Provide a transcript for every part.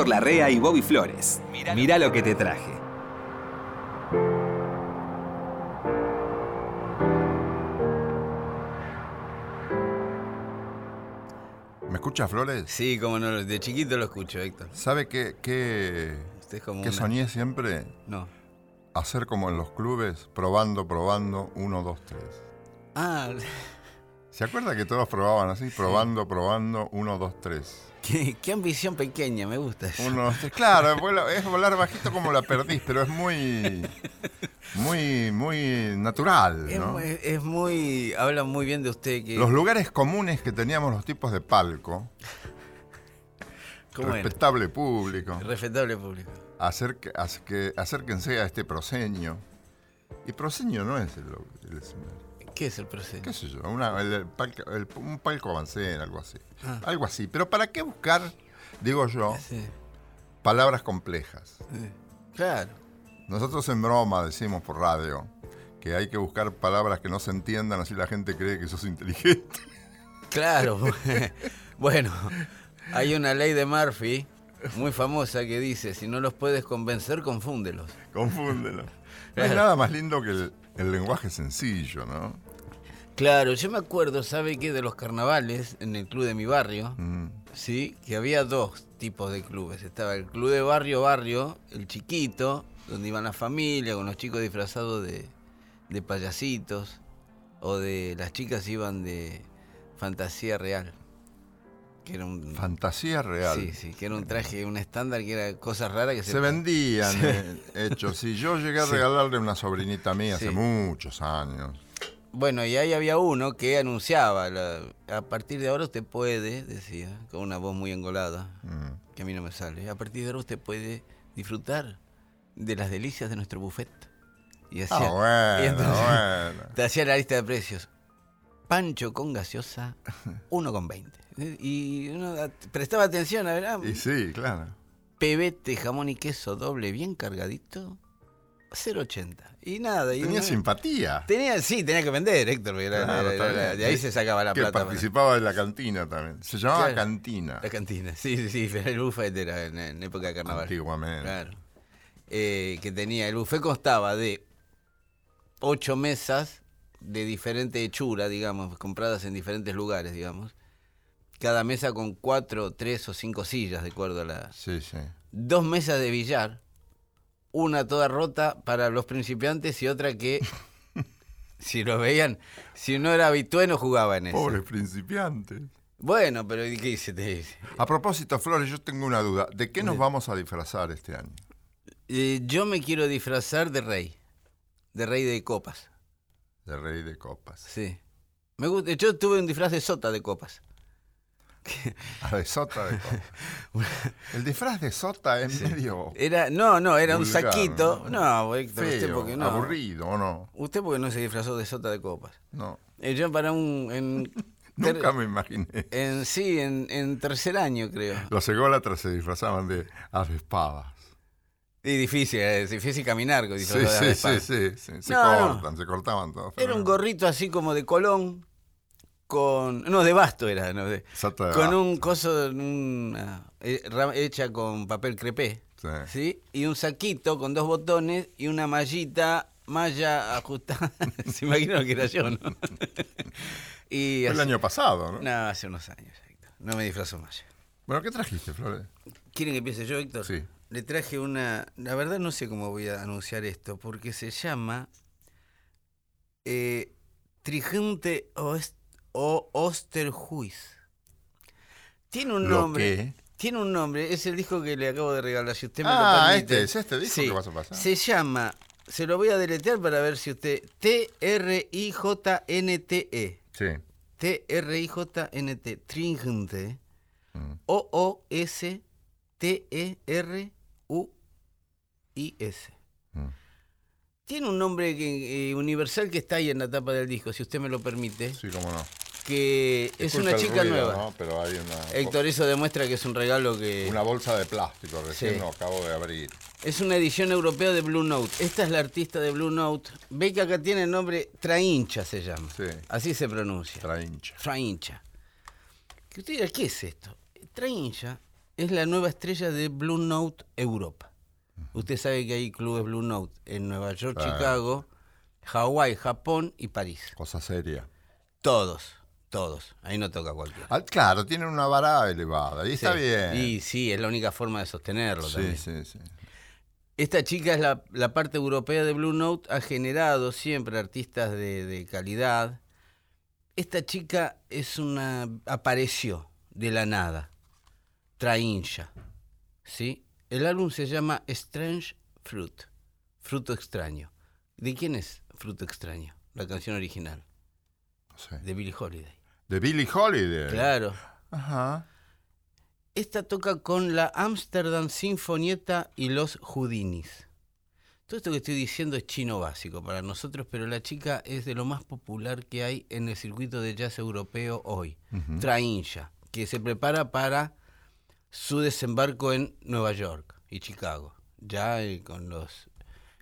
Héctor Larrea y Bobby Flores. Mirá lo que te traje. ¿Me escucha Flores? Sí, como no, de chiquito lo escucho, Héctor. ¿Sabe qué, qué, Usted es como qué una- soñé siempre? No. Hacer como en los clubes, probando, probando, uno, dos, tres. Ah, ¿Se acuerda que todos probaban así? Probando, probando, uno, dos, tres. Qué, qué ambición pequeña, me gusta eso. Uno. Claro, es volar bajito como la perdís, pero es muy, muy, muy natural, ¿no? es muy. Habla muy bien de usted que. Los lugares comunes que teníamos los tipos de palco, respetable público, Respetable público. acerque- acerque- acérquense a este proseño. Y proseño no es el, el escenario. ¿Qué es el proceso? qué sé yo, una- el- el palco- el- un palco avancé, algo así. Ah. Algo así. Pero ¿para qué buscar, digo yo, Sí, palabras complejas? sí. Claro. Nosotros en broma decimos por radio que hay que buscar palabras que no se entiendan, así la gente cree que sos inteligente. Claro. bueno, hay una ley de Murphy muy famosa que dice: si no los puedes convencer, confúndelos. Confúndelo. No hay nada más lindo que el, el lenguaje sencillo, ¿no? Claro, yo me acuerdo, ¿sabe qué? De los carnavales en el club de mi barrio. Mm. Sí, que había dos tipos de clubes. Estaba el club de barrio, barrio, el chiquito, donde iban las familias con los chicos disfrazados de, de payasitos, o de las chicas iban de fantasía real. Que era un. Fantasía real. Sí, sí, que era un traje, un estándar que era cosas raras que se. Se vendían eh, hechos. Sí, yo llegué a Sí. regalarle a una sobrinita mía hace muchos años. Bueno, y ahí había uno que anunciaba, la- a partir de ahora usted puede, decía, con una voz muy engolada, Mm. que a mí no me sale, a partir de ahora usted puede disfrutar de las delicias de nuestro buffet. Y Ah, hacía, bueno, y entonces bueno. te hacía la lista de precios. Pancho con gaseosa, 1,20. Y uno prestaba atención, a ver, ah, Y sí, claro. pebete, jamón y queso doble bien cargadito, 0,80. Y nada. Y Tenía simpatía. Tenía, sí, tenía que vender, Héctor. era- Claro, era- está era- bien. de ahí se sacaba la que plata. participaba de la cantina también. Se llamaba Claro. cantina. La cantina, sí, sí, sí, el buffet era en, en época de carnaval. Antiguamente. Claro. Eh, que tenía, el buffet constaba de ocho mesas de diferente hechura, digamos, compradas en diferentes lugares, digamos. Cada mesa con cuatro, tres o cinco sillas, de acuerdo a la... Sí, sí. Dos mesas de billar, una toda rota para los principiantes y otra que, si lo veían, si no era habitué no jugaba en eso. Pobres principiantes. Bueno, pero ¿qué dice? Te dice? A propósito, Flores, yo tengo una duda. ¿De qué nos vamos a disfrazar este año? Eh, yo me quiero disfrazar de rey. De rey de copas. De rey de copas. Sí. Me gusta. Yo tuve un disfraz de sota de copas. Ah, de sota de copas. El disfraz de sota es medio Era, no, no, era un saquito. ¿no? No, Héctor, usted feo, porque no. aburrido, ¿o no? Usted porque no se disfrazó de sota de copas. No. Eh, yo para un. En, Nunca me imaginé. en sí, en, en tercer año, creo. Los ególatras se disfrazaban de avespadas. Y difícil, es difícil caminar con Sí, sí, sí, sí, sí. Se No, no. cortan, se cortaban todos. Era un gorrito así como de colón. Con. No, de basto era, no, de, con un coso, una, eh, hecha con papel crepé, Sí. ¿sí? Y un saquito con dos botones y una mallita, malla ajustada. Se imaginan que era yo, ¿no? y Fue el año pasado, ¿no? No, hace unos años, Héctor. No me disfrazo más. Bueno, ¿qué trajiste, Flores? ¿Quieren que empiece yo, Héctor? Sí. Le traje una. La verdad no sé cómo voy a anunciar esto, porque se llama eh, Trigente Oest- o Osterhuis. Tiene un ¿Lo nombre. Tiene un nombre, es el disco que le acabo de regalar, si usted me Ah, lo permite. este, es este disco que vas a pasar. Se llama, se lo voy a deletrear para ver si usted. T-R-I-J-N-T-E. Sí. T-R-I-J-N-T. Tringente. Mm. O-O-S-T-E-R-U-I-S. Mm. Tiene un nombre que- eh, universal que está ahí en la tapa del disco, si usted me lo permite. Sí, cómo no. Que es una chica ruido, nueva. ¿no? Pero hay una, Héctor, eso demuestra que es un regalo que. una bolsa de plástico, recién Sí. lo acabo de abrir. Es una edición europea de Blue Note. Esta es la artista de Blue Note. Ve que acá tiene el nombre Traincha, se llama. Sí. Así se pronuncia. Traincha. Traincha. Que usted dirá, ¿qué es esto? Traincha es la nueva estrella de Blue Note Europa. Usted sabe que hay clubes Blue Note en Nueva York, Claro. Chicago, Hawái, Japón y París. Cosa seria. Todos, todos. Ahí no toca cualquiera. Ah, claro, tienen una vara elevada. Y está bien. Y sí, es la única forma de sostenerlo sí, también. sí, sí. Esta chica es la, la parte europea de Blue Note, ha generado siempre artistas de, de calidad. Esta chica es una. apareció de la nada. Traincha. ¿Sí? El álbum se llama Strange Fruit. Fruto extraño. ¿De quién es Fruto extraño? La canción original. No sé. De Billie Holiday. De Billie Holiday. Claro. Ajá. Esta toca con la Amsterdam Sinfonietta y los Houdinis. Todo esto que estoy diciendo es chino básico para nosotros, pero la chica es de lo más popular que hay en el circuito de jazz europeo hoy. Traincha, que se prepara para su desembarco en Nueva York y Chicago, ya eh, con los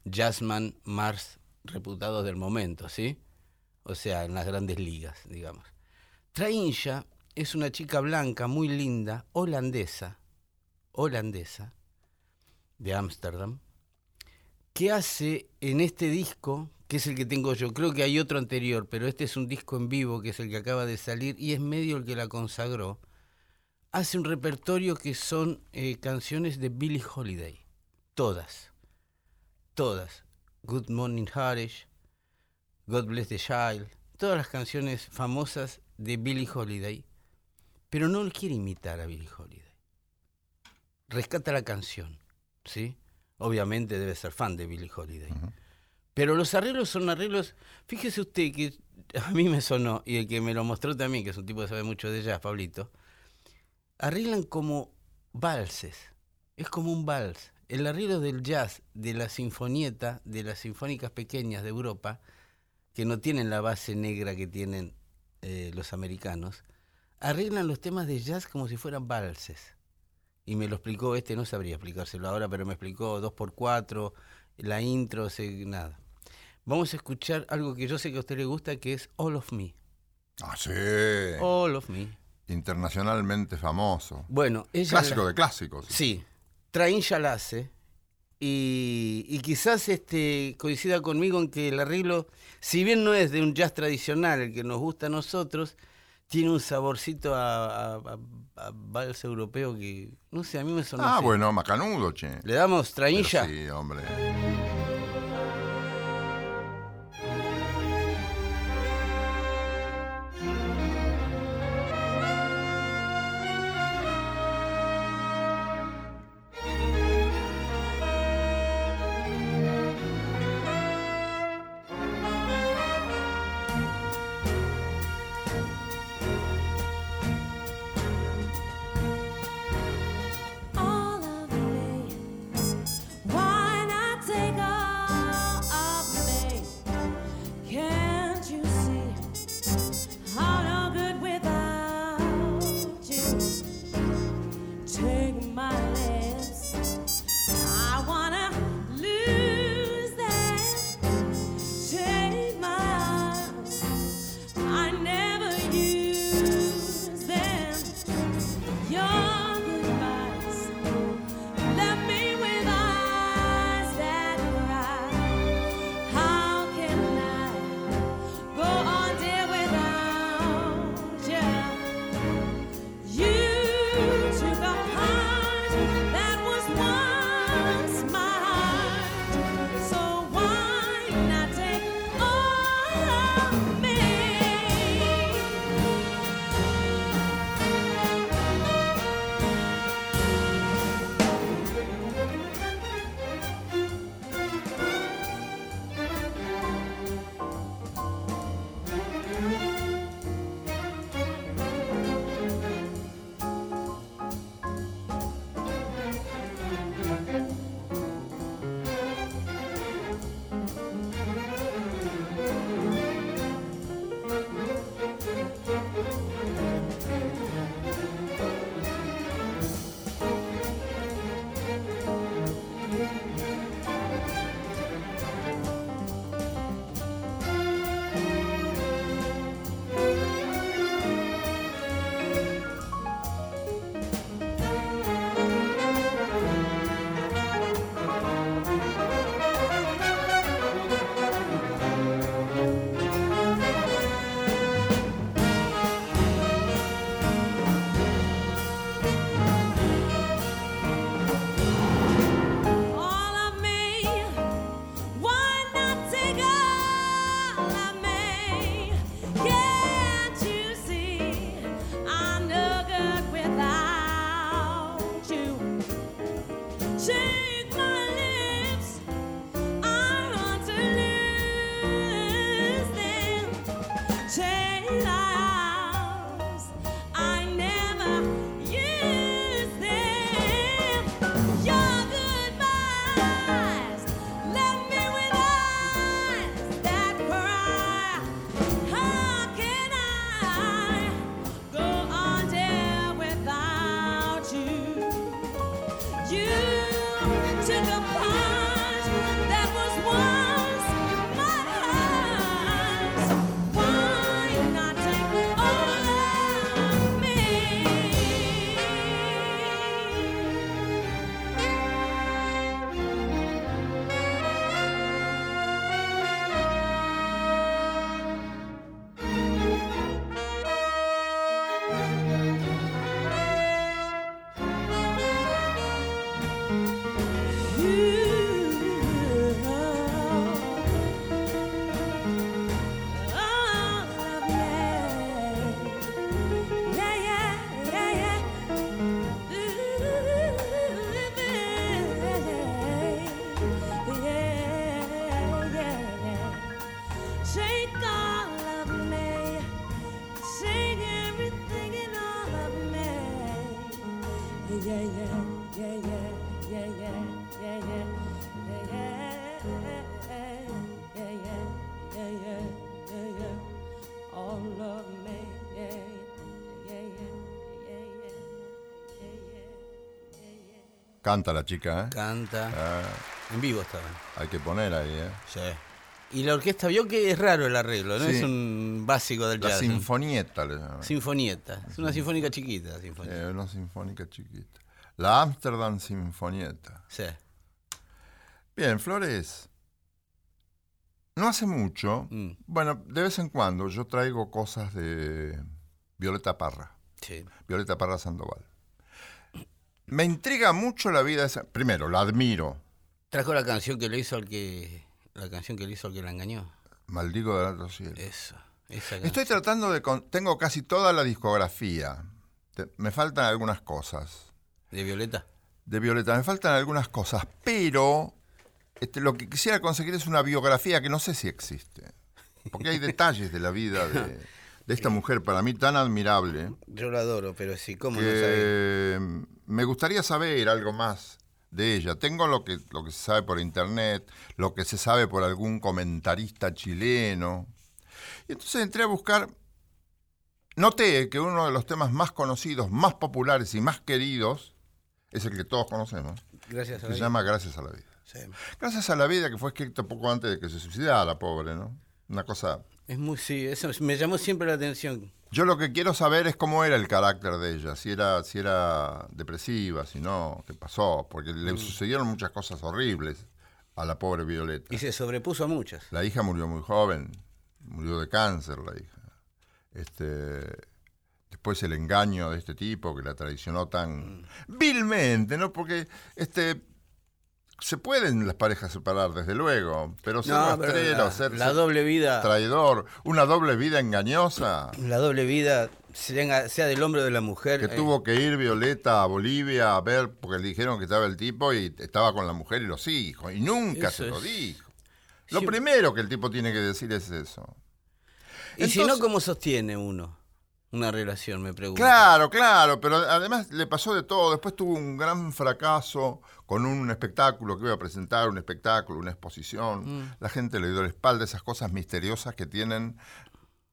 jazzman más reputados del momento, ¿sí? O sea, en las grandes ligas, digamos. Traincha es una chica blanca, muy linda, holandesa, holandesa, de Ámsterdam, que hace en este disco, que es el que tengo yo, creo que hay otro anterior, pero este es un disco en vivo, que es el que acaba de salir, y es medio el que la consagró, hace un repertorio que son eh, canciones de Billie Holiday, todas, todas. Good Morning Harish, God Bless the Child, todas las canciones famosas de Billie Holiday, pero no quiere imitar a Billie Holiday. Rescata la canción, ¿sí? Obviamente debe ser fan de Billie Holiday. Pero los arreglos son arreglos, fíjese usted que a mí me sonó, y el que me lo mostró también, que es un tipo que sabe mucho de jazz, Pablito, arreglan como valses, es como un vals. El arreglo del jazz, de la sinfonieta, de las sinfónicas pequeñas de Europa, que no tienen la base negra que tienen eh, los americanos, arreglan los temas de jazz como si fueran valses. Y me lo explicó este, no sabría explicárselo ahora, pero me explicó dos por cuatro, la intro, nada. Vamos a escuchar algo que yo sé que a usted le gusta, que es All of Me. Ah, sí. All of Me. Internacionalmente famoso. Bueno, ella... Clásico la- de clásicos. Sí, Train ya la hace. Y, y quizás este, coincida conmigo en que el arreglo, si bien no es de un jazz tradicional, el que nos gusta a nosotros, tiene un saborcito a, a- a- a vals europeo que, no sé, a mí me sonó Ah, así. bueno, macanudo, che. ¿Le damos Pero trainilla? Sí, hombre. Canta la chica, ¿eh? Canta. Ah, En vivo estaba. hay que poner ahí, ¿eh? Sí. Y la orquesta vio que es raro el arreglo, no Sí. es un básico del La jazz. sinfonieta le llaman. Sinfonieta. Es una sinfónica chiquita. la sinfonieta. Eh, una sinfónica chiquita. La Amsterdam Sinfonieta. Sí. Bien, Flores. No hace mucho, Mm. bueno, de vez en cuando yo traigo cosas de Violeta Parra. Sí. Violeta Parra Sandoval. Me intriga mucho la vida de esa. Primero, la admiro. Trajo la canción que le hizo al que. La canción que le hizo al que la engañó. Maldigo del alto cielo. Eso. Esa Estoy tratando de. con- Tengo casi toda la discografía. Te- Me faltan algunas cosas. De Violeta. De Violeta, me faltan algunas cosas, pero este, lo que quisiera conseguir es una biografía que no sé si existe. Porque hay detalles de la vida de, de esta mujer para mí tan admirable Yo la adoro, pero sí, ¿cómo no sabés? Me gustaría saber algo más de ella. Tengo lo que, lo que se sabe por internet, lo que se sabe por algún comentarista chileno. Y entonces entré a buscar. Noté que uno de los temas más conocidos, más populares y más queridos es el que todos conocemos. Gracias a Se la vida. llama Gracias a la vida. Sí. Gracias a la vida que fue escrito poco antes de que se suicidara, pobre, ¿no? Una cosa. Es muy, sí, eso me llamó siempre la atención. Yo lo que quiero saber es cómo era el carácter de ella, si era, si era depresiva, si no, qué pasó, porque le sucedieron muchas cosas horribles a la pobre Violeta. Y se sobrepuso a muchas. La hija murió muy joven, murió de cáncer la hija. Este, después el engaño de este tipo que la traicionó tan vilmente, ¿no? Porque este se pueden las parejas separar, desde luego, pero ser No, rastrero, la, ser, la doble vida, traidor, una doble vida engañosa. la doble vida sea, sea del hombre o de la mujer. Que eh, tuvo que ir Violeta a Bolivia a ver, porque le dijeron que estaba el tipo y estaba con la mujer y los hijos, y nunca Eso se lo dijo. Lo Sí. primero que el tipo tiene que decir es eso. y si no, ¿cómo sostiene uno una relación? Me pregunto. Claro, claro, pero además le pasó de todo. Después tuvo un gran fracaso con un espectáculo que iba a presentar, un espectáculo, una exposición. Mm. La gente le dio la espalda, esas cosas misteriosas que tienen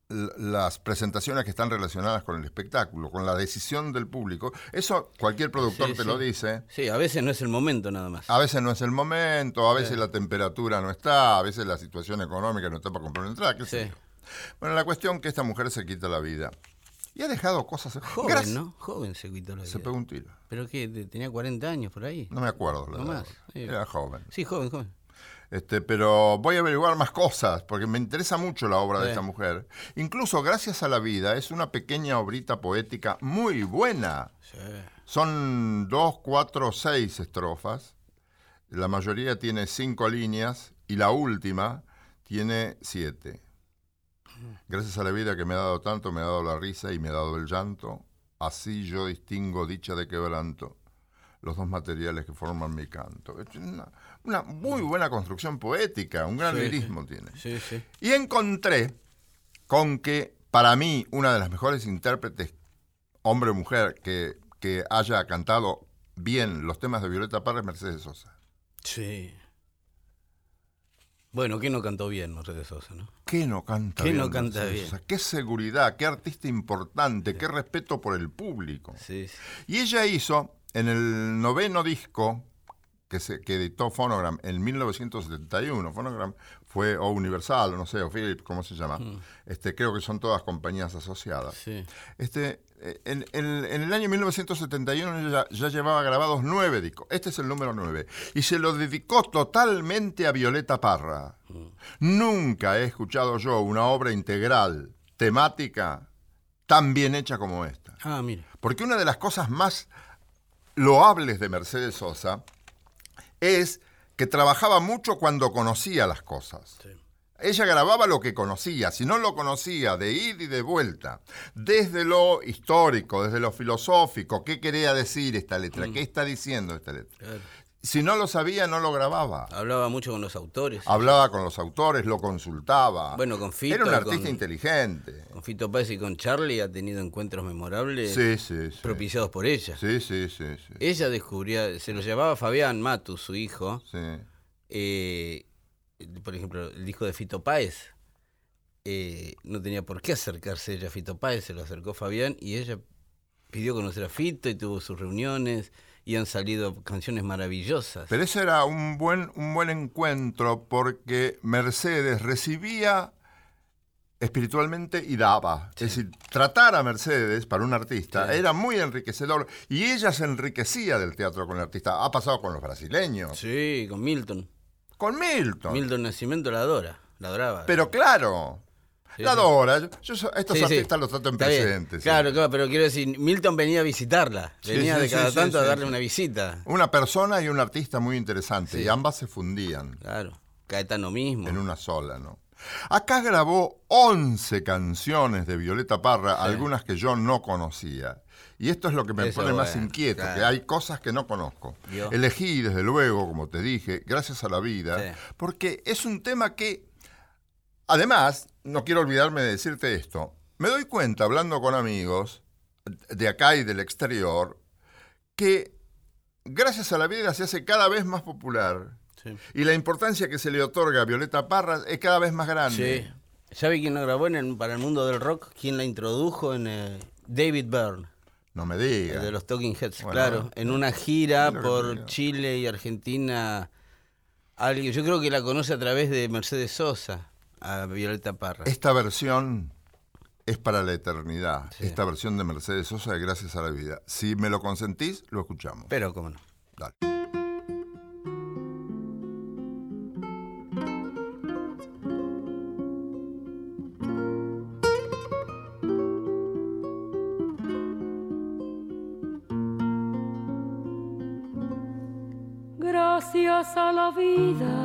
las presentaciones que están relacionadas con el espectáculo, con la decisión del público. Eso cualquier productor Sí, te sí. lo dice. Sí, a veces no es el momento nada más. A veces no es el momento, a veces la temperatura no está, a veces la situación económica no está para comprar una entrada, qué sé yo. Bueno, la cuestión que esta mujer se quita la vida. Y ha dejado cosas... Joven, Gracias- ¿no? Joven se quitó la vida. Se pegó un tiro. ¿Pero qué? ¿Te- ¿Tenía 40 años por ahí? No me acuerdo. La No más. Era joven. Sí, joven, joven. Este, pero voy a averiguar más cosas, porque me interesa mucho la obra de esta mujer. Incluso Gracias a la Vida es una pequeña obrita poética muy buena. Sí. Son dos, cuatro, seis estrofas. La mayoría tiene cinco líneas y la última tiene siete. Gracias a la vida que me ha dado tanto, me ha dado la risa y me ha dado el llanto. Así yo distingo dicha de quebranto. los dos materiales que forman mi canto. Es una, una muy buena construcción poética, un gran Sí, lirismo tiene. Sí, sí. Y encontré con que para mí una de las mejores intérpretes, hombre o mujer, que, que haya cantado bien los temas de Violeta Parra es Mercedes Sosa. Sí. Bueno, ¿quién no cantó bien Mercedes Sosa, no? ¿Qué no canta ¿Qué bien? no canta bien? Qué seguridad, qué artista importante, qué respeto por el público. Sí, sí. Y ella hizo en el noveno disco que, se, que editó Phonogram en 1971. Phonogram fue o Universal, o no sé, o Philip, ¿cómo se llama? Este, creo que son todas compañías asociadas. Sí. Este, eh, en, en- en el año 1971 ella ya llevaba grabados nueve discos. Este es el número nueve. Y se lo dedicó totalmente a Violeta Parra. Nunca he escuchado yo una obra integral, temática, tan bien hecha como esta. Ah, mire. Porque una de las cosas más loables de Mercedes Sosa es que trabajaba mucho cuando conocía las cosas. Sí. Ella grababa lo que conocía, si no lo conocía, de ida y de vuelta, desde lo histórico, desde lo filosófico, qué quería decir esta letra, qué está diciendo esta letra. Claro. Si no lo sabía, no lo grababa. Hablaba mucho con los autores. Hablaba con los autores, lo consultaba. Bueno, con Fito, Era un artista con- inteligente. Con Fito Páez y con Charlie ha tenido encuentros memorables Sí, sí, sí. propiciados por ella. Sí, sí, sí, sí. Ella descubría, se lo llevaba Fabián Matus, su hijo, sí. eh, por ejemplo, el disco de Fito Páez. eh, no tenía por qué acercarse ella a Fito Páez, se lo acercó Fabián y ella pidió conocer a Fito y tuvo sus reuniones y han salido canciones maravillosas. Pero ese era un buen, un buen encuentro porque Mercedes recibía espiritualmente y daba. Es decir, tratar a Mercedes para un artista Sí. era muy enriquecedor y ella se enriquecía del teatro con el artista. Ha pasado con los brasileños, Sí, con Milton. con Milton. Milton Nascimento la adora, la adoraba. Pero claro, la adora. Yo, yo so- estos artistas los trato en presente. Claro, claro, pero quiero decir, Milton venía a visitarla. Venía de cada tanto a darle una visita. Una persona y un artista muy interesante y ambas se fundían. Claro. Caetano mismo. en una sola, ¿no? Acá grabó 11 canciones de Violeta Parra, algunas que yo no conocía. Y esto es lo que me Eso, pone más inquieto, claro. que hay cosas que no conozco. Elegí, desde luego, como te dije, gracias a la vida, Sí. porque es un tema que, además, no quiero olvidarme de decirte esto, me doy cuenta, hablando con amigos de acá y del exterior, que gracias a la vida se hace cada vez más popular. Sí. Y la importancia que se le otorga a Violeta Parra es cada vez más grande. Sí. ¿Sabe quién la grabó en el- para el mundo del rock? ¿Quién la introdujo en eh, David Byrne, No me el diga. de los Talking Heads? Bueno, claro, en una gira por. Chile y Argentina. Alguien, yo creo que la conoce a través de Mercedes Sosa, a Violeta Parra. Esta versión es para la eternidad. Sí. Esta versión de Mercedes Sosa de Gracias a la Vida. Si me lo consentís, lo escuchamos. Pero cómo no. Dale. Gracias a la vida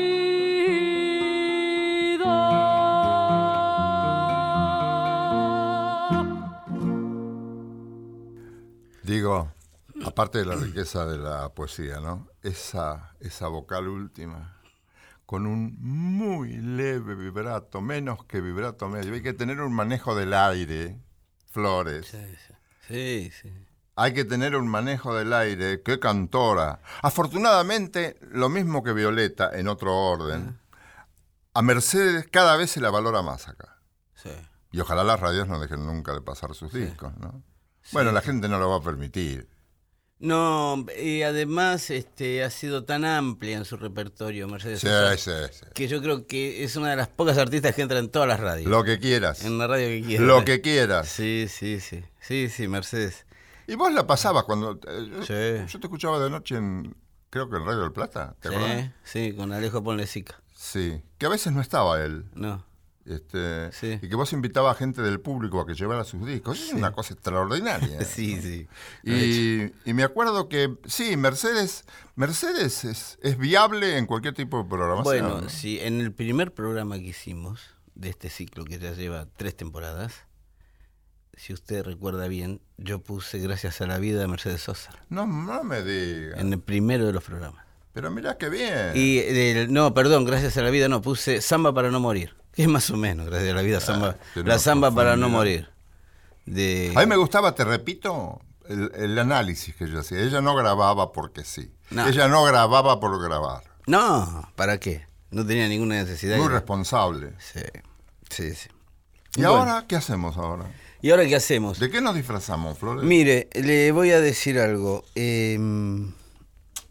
Digo, aparte de la riqueza de la poesía, ¿no? Esa, esa vocal última, con un muy leve vibrato, menos que vibrato medio. Hay que tener un manejo del aire, Flores. Sí, sí. Sí. Hay que tener un manejo del aire. ¡Qué cantora! Afortunadamente, lo mismo que Violeta, en otro orden. A Mercedes cada vez se la valora más acá. sí. Y ojalá las radios no dejen nunca de pasar sus discos, ¿no? Bueno, la gente no lo va a permitir. No, y además este, ha sido tan amplia en su repertorio, Mercedes Sí, Sosa, sí, sí. que yo creo que es una de las pocas artistas que entra en todas las radios. Lo que quieras. En la radio que quieras. Lo que quieras. Sí, sí, sí. Sí, sí, Mercedes. Y vos la pasabas cuando... eh, yo, Sí. yo te escuchaba de noche en... Creo que en Radio del Plata, ¿te Sí, acordás? sí, con Alejo Ponlesica. Sí. Que a veces no estaba él. No. Este, Sí. Y que vos invitabas a gente del público a que llevara sus discos. Es una cosa extraordinaria. Sí, sí. Y, y me acuerdo que, sí, Mercedes, Mercedes es, es viable en cualquier tipo de programación. Bueno, ¿no? sí, en el primer programa que hicimos de este ciclo que ya lleva tres temporadas, si usted recuerda bien, yo puse Gracias a la vida de Mercedes Sosa. No, no me digas. En el primero de los programas. Pero mirá qué bien. Y del- no, perdón, Gracias a la vida no, puse Samba para no morir. Que es más o menos, Gracias a la vida, samba, tiene la samba para no morir. De, A mí me gustaba, te repito, el, el análisis que yo hacía. Ella no grababa porque sí. No. Ella no grababa por grabar. No, ¿para qué? No tenía ninguna necesidad. Muy de- responsable. Sí, sí, sí. ¿Y Bueno. ahora qué hacemos ahora? ¿Y ahora qué hacemos? ¿De qué nos disfrazamos, Flores? Mire, le voy a decir algo. Eh,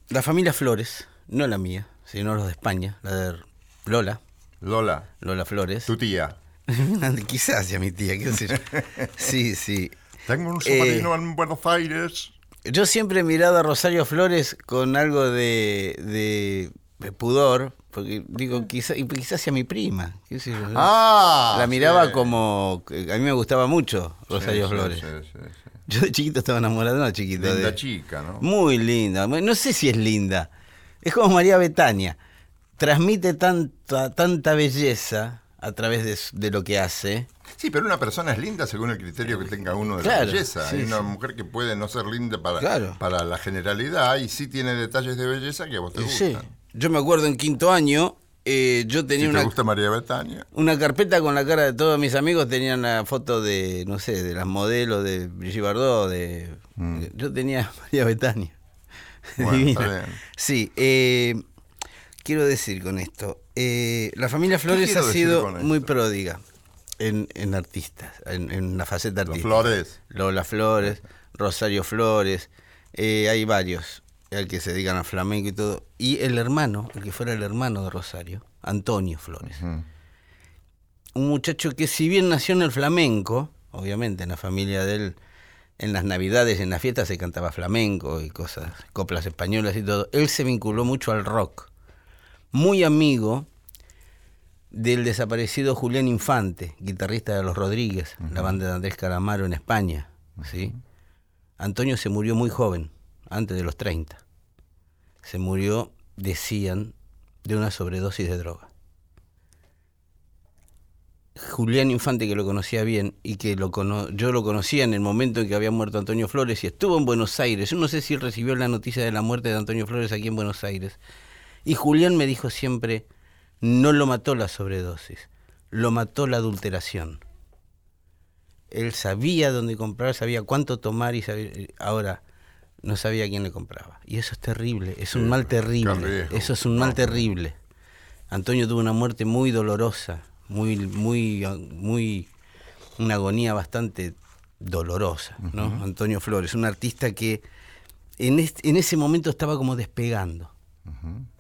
la familia Flores, no la mía, sino los de España, la de Lola, Lola, Lola Flores. tu tía. Quizás sea mi tía, qué sé yo. Sí, sí. Tengo un Eh, sobrino en Buenos Aires. Yo siempre he mirado a Rosario Flores con algo de, de- de pudor, porque digo, quizás y quizás sea mi prima. qué sé yo. Ah, la miraba sí. como. A mí me gustaba mucho Rosario Sí, Flores. sí, sí, sí. Yo de chiquito estaba enamorado, no chiquito. Linda de- chica, ¿no? Muy linda. No sé si es linda. Es como María Betania. Transmite tanta, tanta belleza a través de, de lo que hace. Sí, pero una persona es linda según el criterio que tenga uno de Claro, la belleza. sí, Hay una sí. mujer que puede no ser linda para, Claro. para la generalidad y sí tiene detalles de belleza que a vos te Eh, gustan. sí. Yo me acuerdo en quinto año, eh, yo Si tenía te una, gusta María Betania. una carpeta con la cara de todos mis amigos, tenían la foto de, no sé, de las modelos de Brigitte Bardot, de... Yo tenía María Betania. Mm. Bueno, Divina. está bien. Sí, eh, quiero decir con esto, eh, la familia Flores ha sido muy pródiga en, en artistas, en, en la faceta Los artística. Flores. Lola Flores, Rosario Flores, eh, hay varios al que se dedican al flamenco y todo. Y el hermano, el que fuera el hermano de Rosario, Antonio Flores. Un muchacho que si bien nació en el flamenco, obviamente en la familia de él, en las navidades, en las fiestas se cantaba flamenco y cosas, coplas españolas y todo, él se vinculó mucho al rock. Muy amigo del desaparecido Julián Infante, guitarrista de Los Rodríguez, la banda de Andrés Calamaro en España. ¿sí? Antonio se murió muy joven, antes de los 30. Se murió, decían, de una sobredosis de droga. Julián Infante, que lo conocía bien y que lo cono- yo lo conocía en el momento en que había muerto Antonio Flores y estuvo en Buenos Aires. Yo no sé si él recibió la noticia de la muerte de Antonio Flores aquí en Buenos Aires. Y Julián me dijo siempre, no lo mató la sobredosis, lo mató la adulteración. Él sabía dónde comprar, sabía cuánto tomar y sabía, ahora no sabía quién le compraba. Y eso es terrible, es un mal terrible. Eso es un mal terrible. Antonio tuvo una muerte muy dolorosa, muy, muy, muy, una agonía bastante dolorosa, ¿no? Antonio Flores, un artista que en, este- en ese momento estaba como despegando.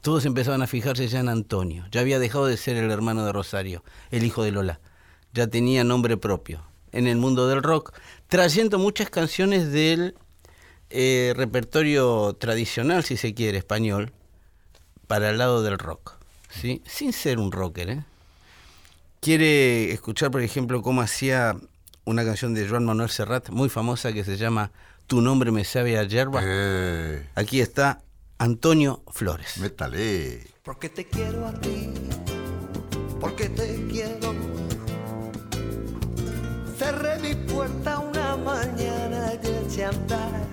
Todos empezaban a fijarse ya en Antonio. Ya había dejado de ser el hermano de Rosario, el hijo de Lola. Ya tenía nombre propio en el mundo del rock, trayendo muchas canciones del eh, repertorio tradicional, si se quiere, español, para el lado del rock. ¿sí? Sin ser un rocker. ¿eh? Quiere escuchar, por ejemplo, cómo hacía una canción de Joan Manuel Serrat, muy famosa, que se llama Tu nombre me sabe a yerba. Eh, Aquí está Antonio Flores. métale. Porque te quiero a ti, porque te quiero. Cerré mi puerta una mañana y eché a andar,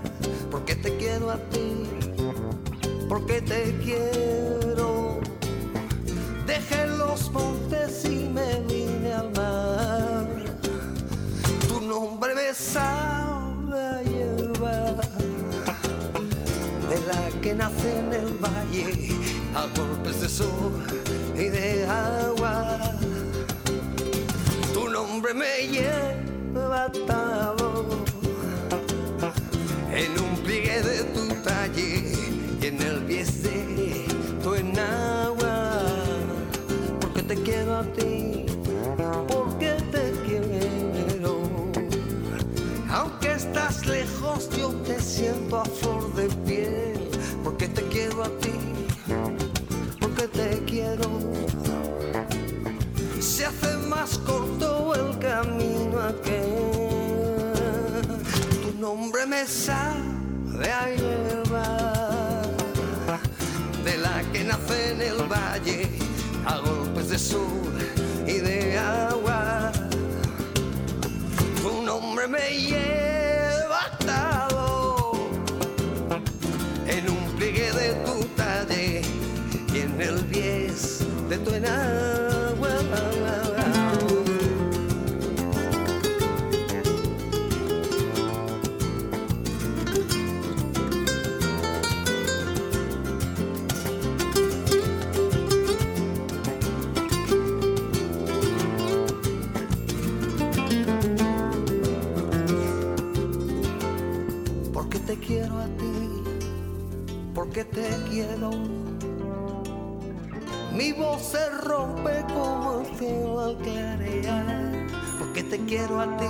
porque te quiero a ti, porque te quiero. Dejé los montes y me vine al mar. Tu nombre me sabe que nace en el valle a golpes de sol y de agua. Tu nombre me lleva atado en un pliegue de tu talle y en el pies de tu enagua. Porque te quiero a ti, porque te quiero. Aunque estás lejos, yo te siento a más corto el camino aquel. Tu nombre me sabe a hierba, de la que nace en el valle, a golpes de sol y de agua tu nombre me lleva porque te quiero. Mi voz se rompe como el cielo al clarear. Porque te quiero a ti,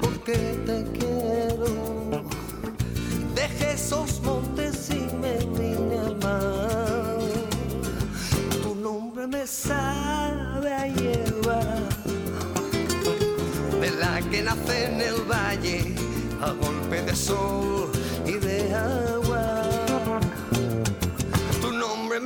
porque te quiero. Dejé esos montes y me vine al mar. Tu nombre me sabe a hierba de la que nace en el valle a golpe de sol y de agua. Tu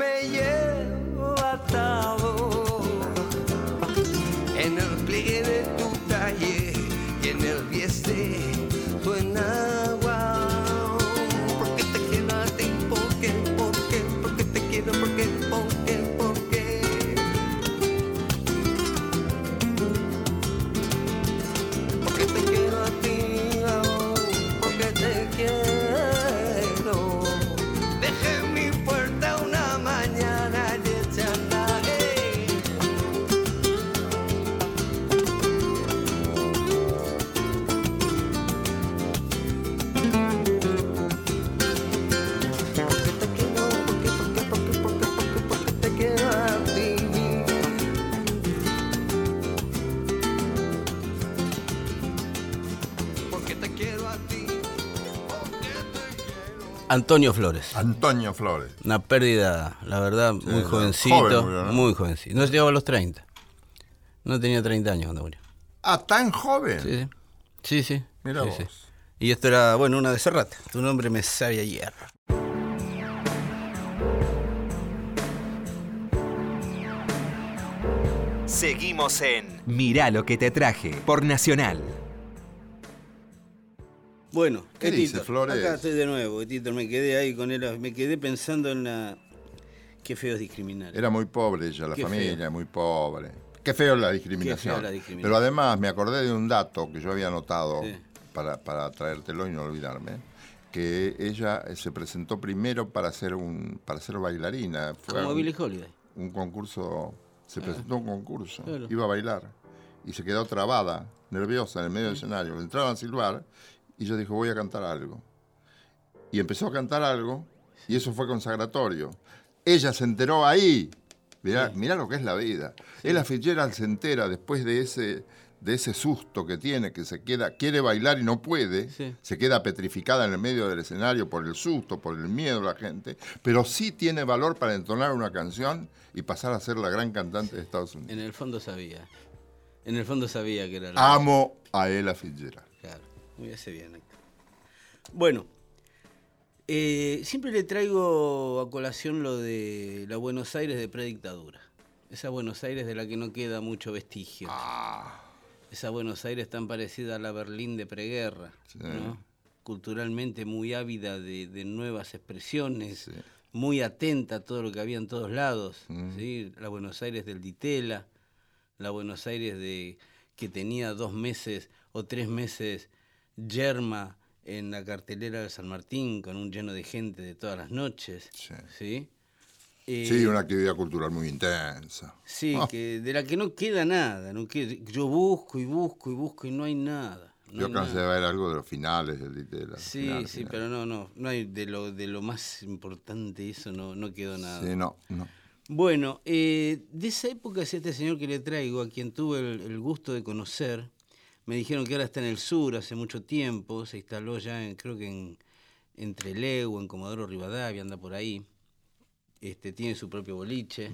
Antonio Flores. Antonio Flores. Una pérdida, la verdad, muy jovencito. joven murió, ¿no? Muy jovencito. No llegaba a los 30. No tenía 30 años cuando murió. Ah, tan joven. Sí, sí. Sí, sí. Mira sí, vos. sí. Y esto era, bueno, una de Serrat. Tu nombre me sabe a hierro. Seguimos en Mirá lo que te traje por Nacional. Bueno, ¿Qué dice, Flores? Acá estoy de nuevo, Etito. Me quedé ahí con él. Me quedé pensando en la. Qué feo es discriminar. Era muy pobre ella, la Qué familia, feo. muy pobre. Qué feo la discriminación. Qué feo la discriminación. Pero además me acordé de un dato que yo había anotado Sí. para, para traértelo y no olvidarme, que ella eh, se presentó primero para ser un para ser bailarina. Fue Como un, Billie Holiday. un concurso, se presentó a un concurso, Claro. iba a bailar y se quedó trabada, nerviosa en el medio del escenario. Le entraban a silbar y yo dijo, voy a cantar algo. Y empezó a cantar algo y eso fue consagratorio. Ella se enteró ahí. Mirá, mirá lo que es la vida. Ella Fitzgerald se entera después de ese, de ese susto que tiene, que se queda, quiere bailar y no puede, Sí. se queda petrificada en el medio del escenario por el susto, por el miedo de la gente, pero sí tiene valor para entonar una canción y pasar a ser la gran cantante de Estados Unidos. En el fondo sabía. En el fondo sabía que era la. Amo a Ella Fitzgerald. Muy hace bien. Héctor. Bueno, eh, siempre le traigo a colación lo de la Buenos Aires de predictadura. Esa Buenos Aires de la que no queda mucho vestigio. Esa Buenos Aires tan parecida a la Berlín de preguerra, Sí. ¿no? culturalmente muy ávida de, de nuevas expresiones, muy atenta a todo lo que había en todos lados. ¿sí? La Buenos Aires del Ditela, la Buenos Aires de que tenía dos meses o tres meses yerma en la cartelera de San Martín con un lleno de gente de todas las noches. Sí. ¿sí? Eh, Sí, una actividad cultural muy intensa. Sí, Ah, que de la que no queda nada. No queda- yo busco y busco y busco y no hay nada. no Yo alcancé a ver algo de los finales del Ditela. Sí, sí, pero no, no, no hay de lo, de lo más importante eso no, no quedó nada. Sí, no, no. Bueno, eh, de esa época es este señor que le traigo, a quien tuve el, el gusto de conocer. Me dijeron que ahora está en el sur hace mucho tiempo, se instaló ya, en, creo que en entre Lego, en Comodoro Rivadavia, anda por ahí. Este, tiene su propio boliche,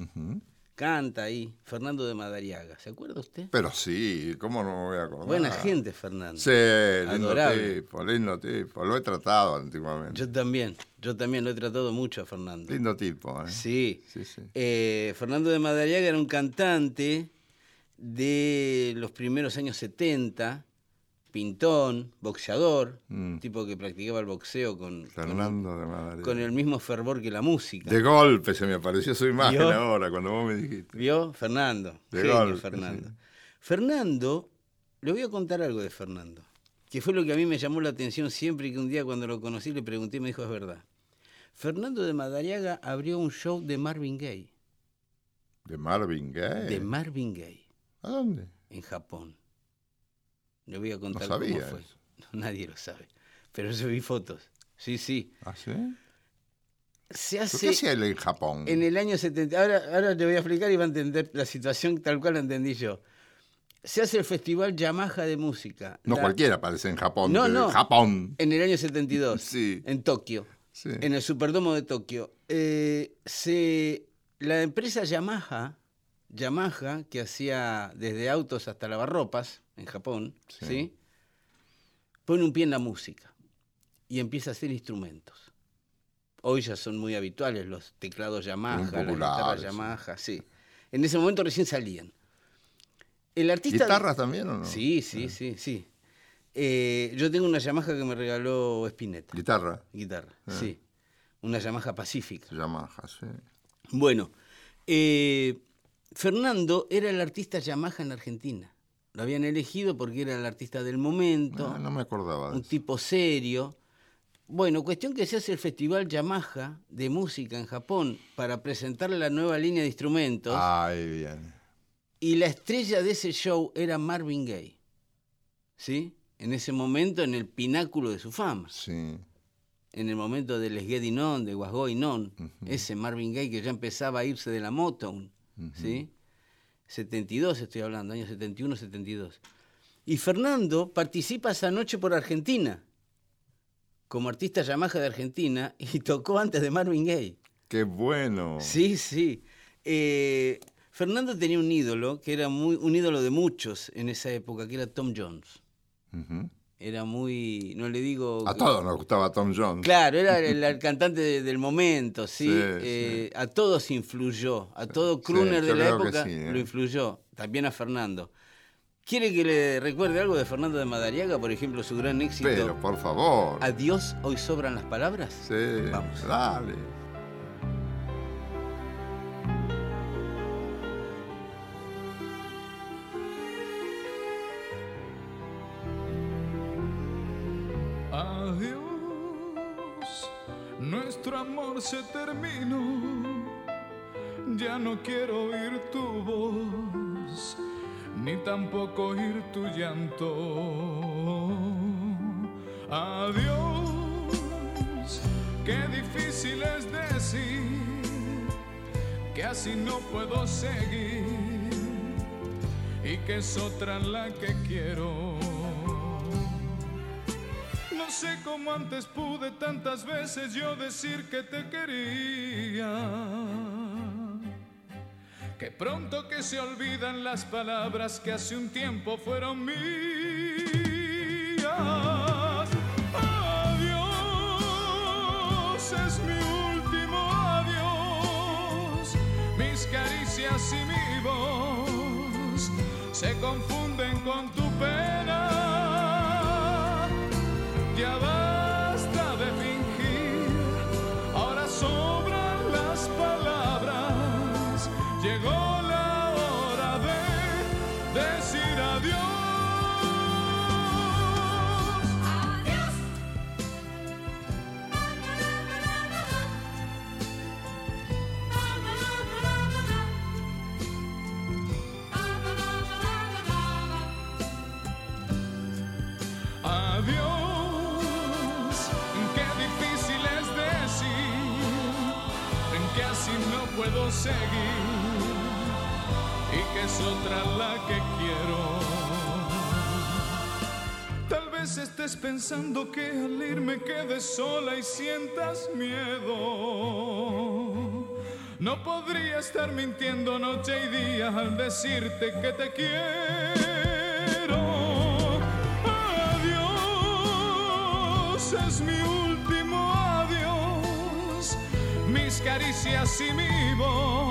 canta ahí. Fernando de Madariaga, ¿se acuerda usted? Pero sí, ¿cómo no me voy a acordar? Buena gente, Fernando. Sí, lindo Adorable. tipo, lindo tipo. Lo he tratado antiguamente. Yo también, yo también lo he tratado mucho a Fernando. Lindo tipo, ¿eh? Sí. Sí, sí. Eh, Fernando de Madariaga era un cantante de los primeros años 70, pintón, boxeador, Mm. tipo que practicaba el boxeo con, con, Fernando de Madrid. con el mismo fervor que la música. De golpe se me apareció su imagen ¿Vio? ahora cuando vos me dijiste. ¿Vio? Fernando. De genio golpe, Fernando. sí. Fernando, le voy a contar algo de Fernando, que fue lo que a mí me llamó la atención siempre y que un día cuando lo conocí le pregunté y me dijo es verdad. Fernando de Madariaga abrió un show de Marvin Gaye. De Marvin Gaye. De Marvin Gaye. ¿A dónde? en Japón. Le voy a contar sabía cómo fue. eso. No, nadie lo sabe. Pero yo vi fotos. Sí, sí. ¿Ah, sí? Se ¿Pero hace ¿Qué hacía él en Japón? en el año 70. Ahora, ahora te voy a explicar y va a entender la situación tal cual la entendí yo. Se hace el Festival Yamaha de Música. No La- cualquiera aparece en Japón. No, no. Japón. En el año 72. Sí. En Tokio. Sí. En el Superdomo de Tokio. Eh, se, la empresa Yamaha, Yamaha, que hacía desde autos hasta lavarropas en Japón, Sí. ¿sí? pone un pie en la música y empieza a hacer instrumentos. Hoy ya son muy habituales los teclados Yamaha, las guitarras sí. Yamaha, sí. En ese momento recién salían. El artista... ¿Guitarras también o no? Sí, sí, sí, sí. Eh, yo tengo una Yamaha que me regaló Spinetta. Guitarra, Guitarra, sí. Una Yamaha Pacífica. Yamaha, sí. Bueno, eh, Fernando era el artista Yamaha en Argentina. Lo habían elegido porque era el artista del momento, No, no me acordaba de un eso. tipo serio. Bueno, cuestión que se hace el Festival Yamaha de Música en Japón para presentar la nueva línea de instrumentos. Ay, bien. Y la estrella de ese show era Marvin Gaye. ¿Sí? En ese momento, en el pináculo de su fama. Sí. En el momento del Getting On, de Was Going On. Ese Marvin Gaye que ya empezaba a irse de la Motown. ¿Sí? 72 estoy hablando, año 71, 72. Y Fernando participa esa noche por Argentina. Como artista Yamaha de Argentina. Y tocó antes de Marvin Gaye. Qué bueno. Sí, sí. Eh, Fernando tenía un ídolo que era muy, un ídolo de muchos en esa época, que era Tom Jones. Ujú. Era muy, no le digo... A todos nos gustaba Tom Jones. Claro, era el, el cantante de- del momento, ¿sí? Sí, Eh, A todos influyó, a todo crooner de la época ¿eh? lo influyó, también a Fernando. ¿Quiere que le recuerde algo de Fernando de Madariaga, por ejemplo, su gran éxito? Pero, por favor. Adiós, hoy sobran las palabras. Sí. Vamos. Dale. Se terminó. Ya no quiero oír tu voz, ni tampoco oír tu llanto. Adiós, qué difícil es decir que así no puedo seguir y que es otra la que quiero. No sé cómo antes pude tantas veces yo decir que te quería. Que pronto que se olvidan las palabras que hace un tiempo fueron mías. Adiós, es mi último adiós. Mis caricias y mi voz se confunden con tu pena. Pensando que al irme quedes sola y sientas miedo. No podría estar mintiendo noche y día al decirte que te quiero. Adiós, es mi último adiós. Mis caricias y mi voz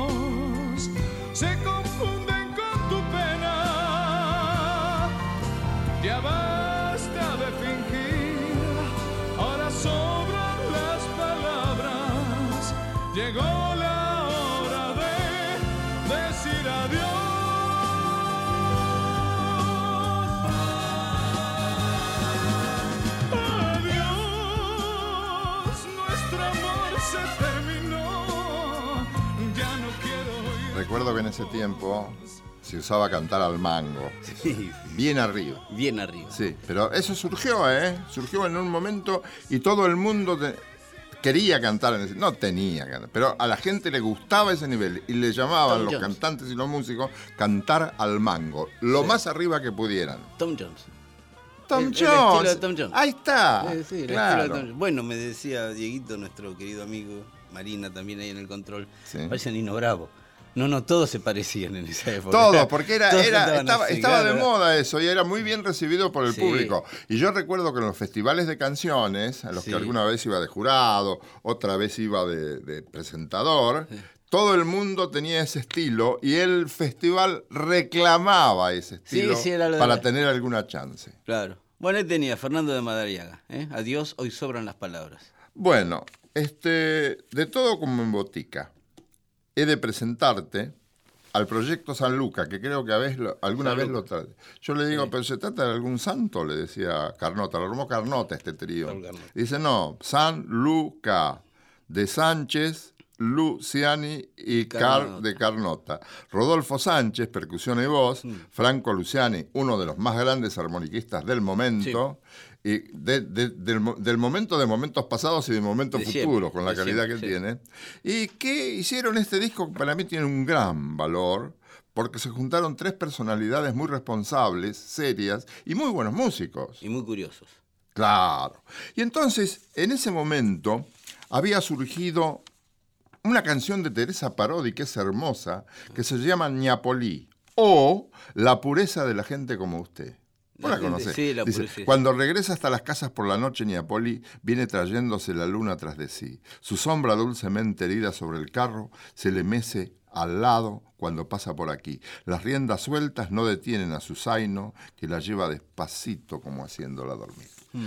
Recuerdo que en ese tiempo se usaba cantar al mango. Sí, Bien arriba. bien arriba. Sí, pero eso surgió, ¿eh? Surgió en un momento y todo el mundo te- quería cantar en ese... No tenía cantar, pero a la gente le gustaba ese nivel y le llamaban Tom los Jones. cantantes y los músicos cantar al mango, lo más arriba que pudieran. Tom Jones. Tom El- el Jones. estilo de Tom Jones. Ahí está. Sí, sí, el claro. de Tom Jones. Bueno, me decía Dieguito, nuestro querido amigo, Marina también ahí en el control. Parece Nino Bravo. No, no, todos se parecían en esa época. Todo, porque era, Todos era- estaba, así, estaba de moda eso y era muy bien recibido por el Sí. público. Y yo recuerdo que en los festivales de canciones, a los Sí. que alguna vez iba de jurado, otra vez iba de, de presentador, todo el mundo tenía ese estilo y el festival reclamaba ese estilo era lo para tener alguna chance. Claro. Bueno, ahí tenía Fernando de Madariaga. ¿eh? Adiós, hoy sobran las palabras. Bueno, este, de todo como en botica, he de presentarte al proyecto San Luca, que creo que a vez alguna San vez Luca. lo trae. Yo le digo, pero se trata de algún santo, le decía Carnota, lo armó Carnota este trío. Dice, no, San Luca, de Sánchez, Luciani y Car de Carnota. Rodolfo Sánchez, percusión y voz, Mm. Franco Luciani, uno de los más grandes armoniquistas del momento, y de- de- del, mo- del momento de momentos pasados y de momentos De siempre, futuros, con la calidad siempre, que él tiene, y que hicieron este disco que para mí tiene un gran valor, porque se juntaron tres personalidades muy responsables, serias y muy buenos músicos. Y muy curiosos. Claro. Y entonces, en ese momento, había surgido una canción de Teresa Parodi que es hermosa, que se llama Ñapolí, o La pureza de la gente como usted. ¿Vos La la gente- conocés? sí, la Dice. Cuando regresa hasta las casas por la noche, Ñapoli viene trayéndose la luna tras de sí. Su sombra dulcemente herida sobre el carro se le mece al lado cuando pasa por aquí. Las riendas sueltas no detienen a su zaino, que la lleva despacito como haciéndola dormir. Hmm.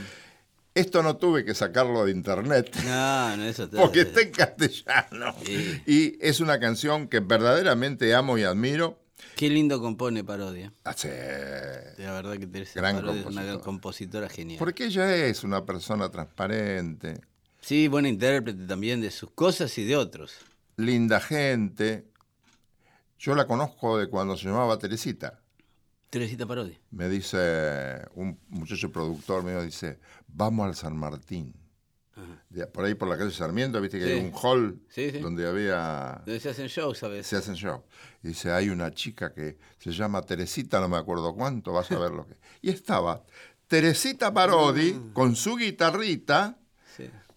Esto no tuve que sacarlo de internet. No, no, eso Porque está en castellano. Sí. Y es una canción que verdaderamente amo y admiro. Qué lindo compone parodia. Hace- La verdad que Teresa Gran Parodi es una compositora. compositora genial. Porque ella es una persona transparente, Sí, buena intérprete también de sus cosas y de otros. linda gente. Yo la conozco de cuando se llamaba Teresita. Teresita Parodi. Me dice un muchacho productor mío, dice, vamos al San Martín. De- por ahí por la calle Sarmiento, viste que Sí. hay un hall Sí, sí. donde había Donde se hacen shows a veces. se hacen show. Y dice, hay una chica que se llama Teresita, no me acuerdo cuánto, vas a ver lo que. Y estaba Teresita Parodi Mm. con su guitarrita,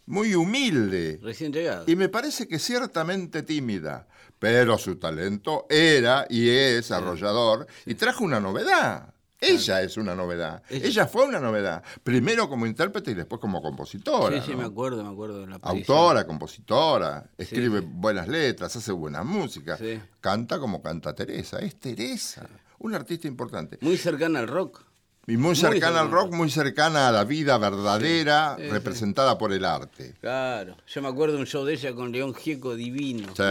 muy humilde. Recién llegado. Y me parece que ciertamente tímida, pero su talento era y es arrollador y trajo una novedad. Ella es una novedad. Ella- Ella fue una novedad. Primero como intérprete y después como compositora. sí, sí, ¿no? me acuerdo, me acuerdo de la. Autora, compositora, escribe sí. buenas letras, hace buena música, Sí. canta como canta Teresa. Es Teresa, una artista importante. Muy cercana al rock. Y muy cercana al rock, muy cercana a la vida verdadera, Sí, sí. representada por el arte. Claro. Yo me acuerdo de un show de ella con León Gieco divino. Sí,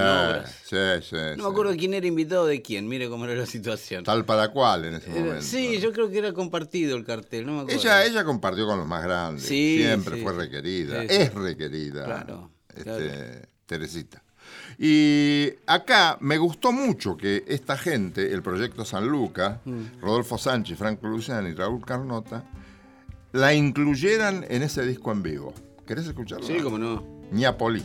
sí, sí, No me acuerdo quién era invitado de quién. Mire cómo era la situación. Tal para cual en ese Era- momento. sí, yo creo que era compartido el cartel. No me acuerdo. Ella, ella compartió con los más grandes. Sí, Siempre fue requerida. Es requerida. Claro, este, claro. Teresita. Y acá me gustó mucho que esta gente, el proyecto San Luca, Mm. Rodolfo Sánchez, Franco Luciano y Raúl Carnota, la incluyeran en ese disco en vivo. ¿Querés escucharlo? Sí, como no. Ñapolí.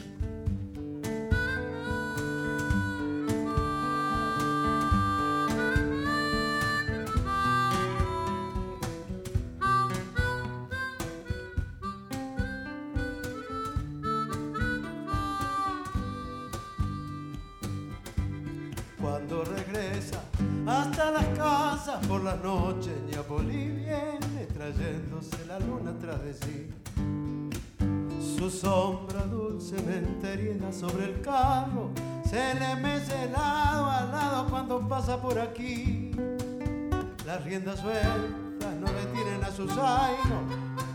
Hasta las casas por la noche, Ñapolí viene trayéndose la luna tras de sí. Su sombra dulcemente herida sobre el carro se le mece lado a lado cuando pasa por aquí. Las riendas sueltas no detienen a su zaino,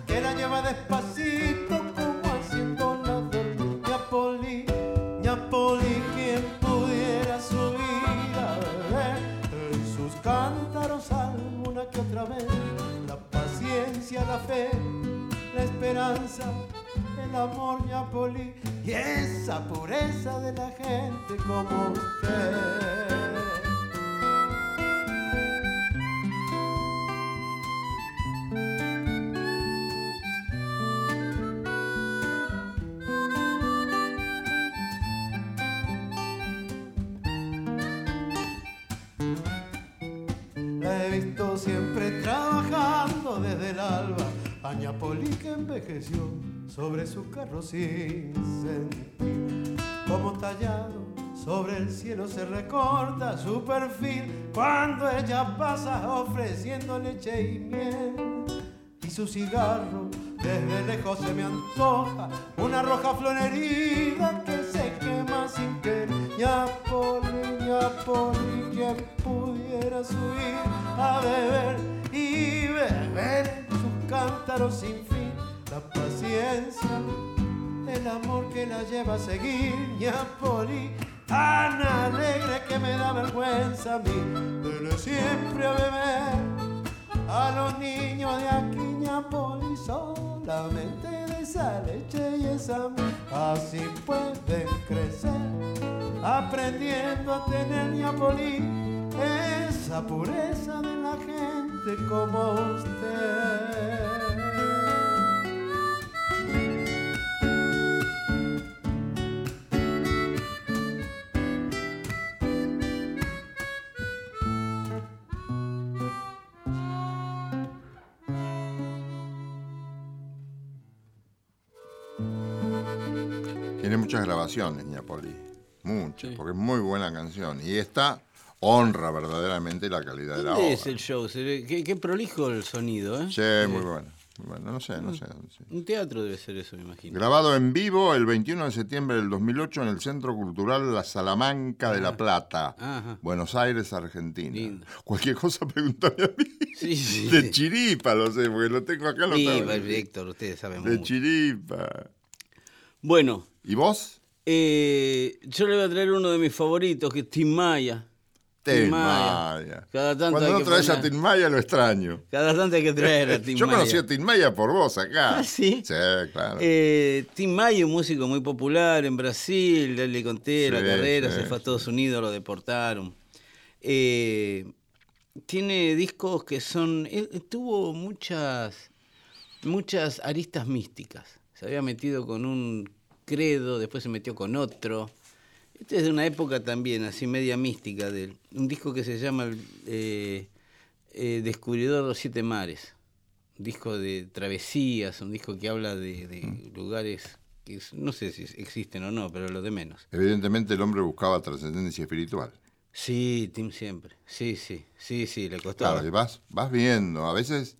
que la lleva despacito fe, la esperanza, el amor, Ñapolí, y esa pureza de la gente como usted. Su carro sin sentir. Como tallado sobre el cielo se recorta su perfil cuando ella pasa ofreciendo leche y miel. Y su cigarro desde lejos se me antoja una roja flor herida que se quema sin querer. Ñapoli, Ñapoli, quien pudiera subir a beber y beber sus cántaro sin fin, la paciencia, el amor que la lleva a seguir, Ñapoli, tan alegre que me da vergüenza a mí, dele siempre a beber a los niños de aquí, Ñapoli, solamente de esa leche y esa así pueden crecer, aprendiendo a tener Ñapoli, esa pureza de la gente como usted. Grabaciones, Ñapoli. Muchas, porque es muy buena canción. Y esta honra verdaderamente la calidad de la ¿Dónde obra. es el show? Qué, qué prolijo el sonido, ¿eh? Sí, muy bueno. muy bueno. No sé, no sé. Un teatro debe ser eso, me imagino. Grabado en vivo el 21 de septiembre del 2008 en el Centro Cultural La Salamanca de La Plata, Ajá. Buenos Aires, Argentina. Lindo. Cualquier cosa pregúntame a mí. Sí, sí. De chiripa, lo sé, porque lo tengo acá. Lo tengo. el Héctor, ustedes saben De mucho. chiripa. Bueno, ¿Y vos? Eh, yo le voy a traer uno de mis favoritos, que es Tim Maya. Tim Maya. Maya. Cada tanto Cuando no traes a Tim Maya lo extraño. Cada tanto hay que traer a Tim Yo Maya. conocí a Tim Maya por vos acá. ¿Ah, sí? Sí, claro. Eh, Tim Maia, un músico muy popular en Brasil, le conté la carrera, sí, se fue a. Estados Unidos, lo deportaron. Eh, tiene discos que son. Él tuvo muchas, muchas aristas místicas. Se había metido con un credo, después se metió con otro. Este es de una época también, así media mística, de él. un disco que se llama eh, eh, Descubridor de los Siete Mares. Un disco de travesías, un disco que habla de, de Mm. lugares que no sé si existen o no, pero lo de menos. Evidentemente el hombre buscaba trascendencia espiritual. Sí, Tim siempre. Sí, sí, sí, sí, le costaba. Claro, y vas, vas viendo, a veces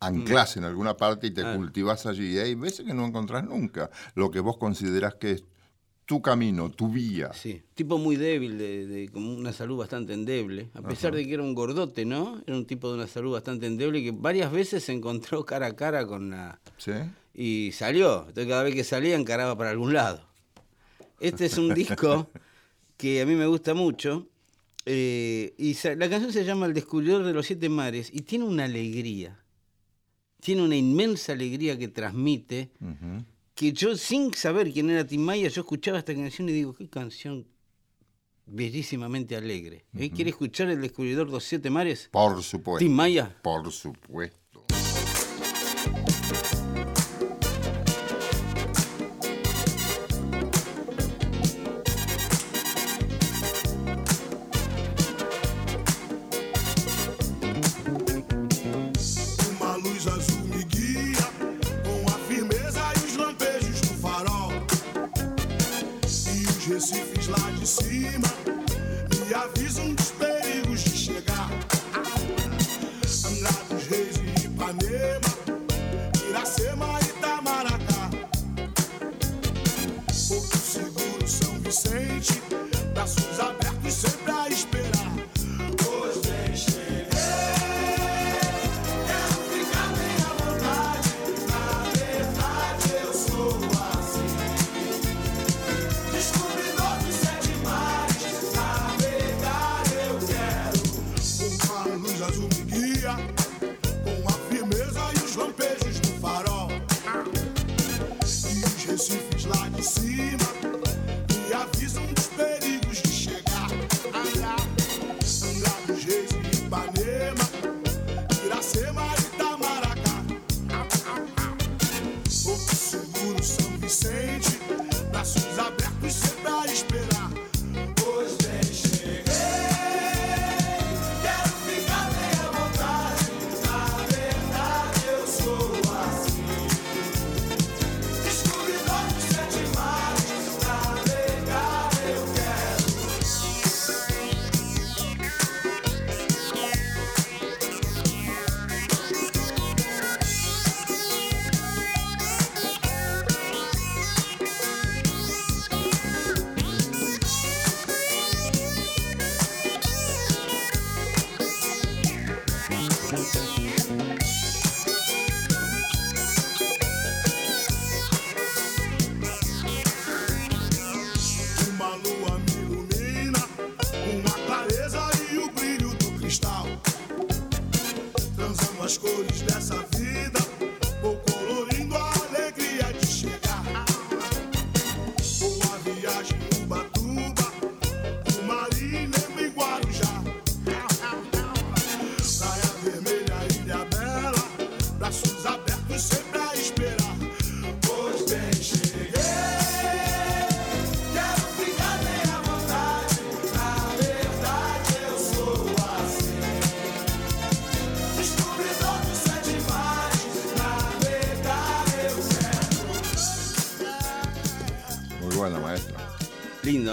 anclas en alguna parte y te Claro. cultivas allí. Y hay veces que no encontrás nunca lo que vos considerás que es tu camino, tu vía. Sí, tipo muy débil, de, de- como una salud bastante endeble, a pesar de que era un gordote, ¿no? Era un tipo de una salud bastante endeble que varias veces se encontró cara a cara con la... ¿Sí? y salió. Entonces cada vez que salía encaraba para algún lado. Este es un disco que a mí me gusta mucho. eh, y la canción se llama El descubridor de los siete mares y tiene una alegría. Tiene una inmensa alegría que transmite. Que yo, sin saber quién era Tim Maya, yo escuchaba esta canción y digo, qué canción bellísimamente alegre. ¿Eh? ¿Quiere escuchar El descubridor de los siete mares? Por supuesto. Tim Maya. Por supuesto.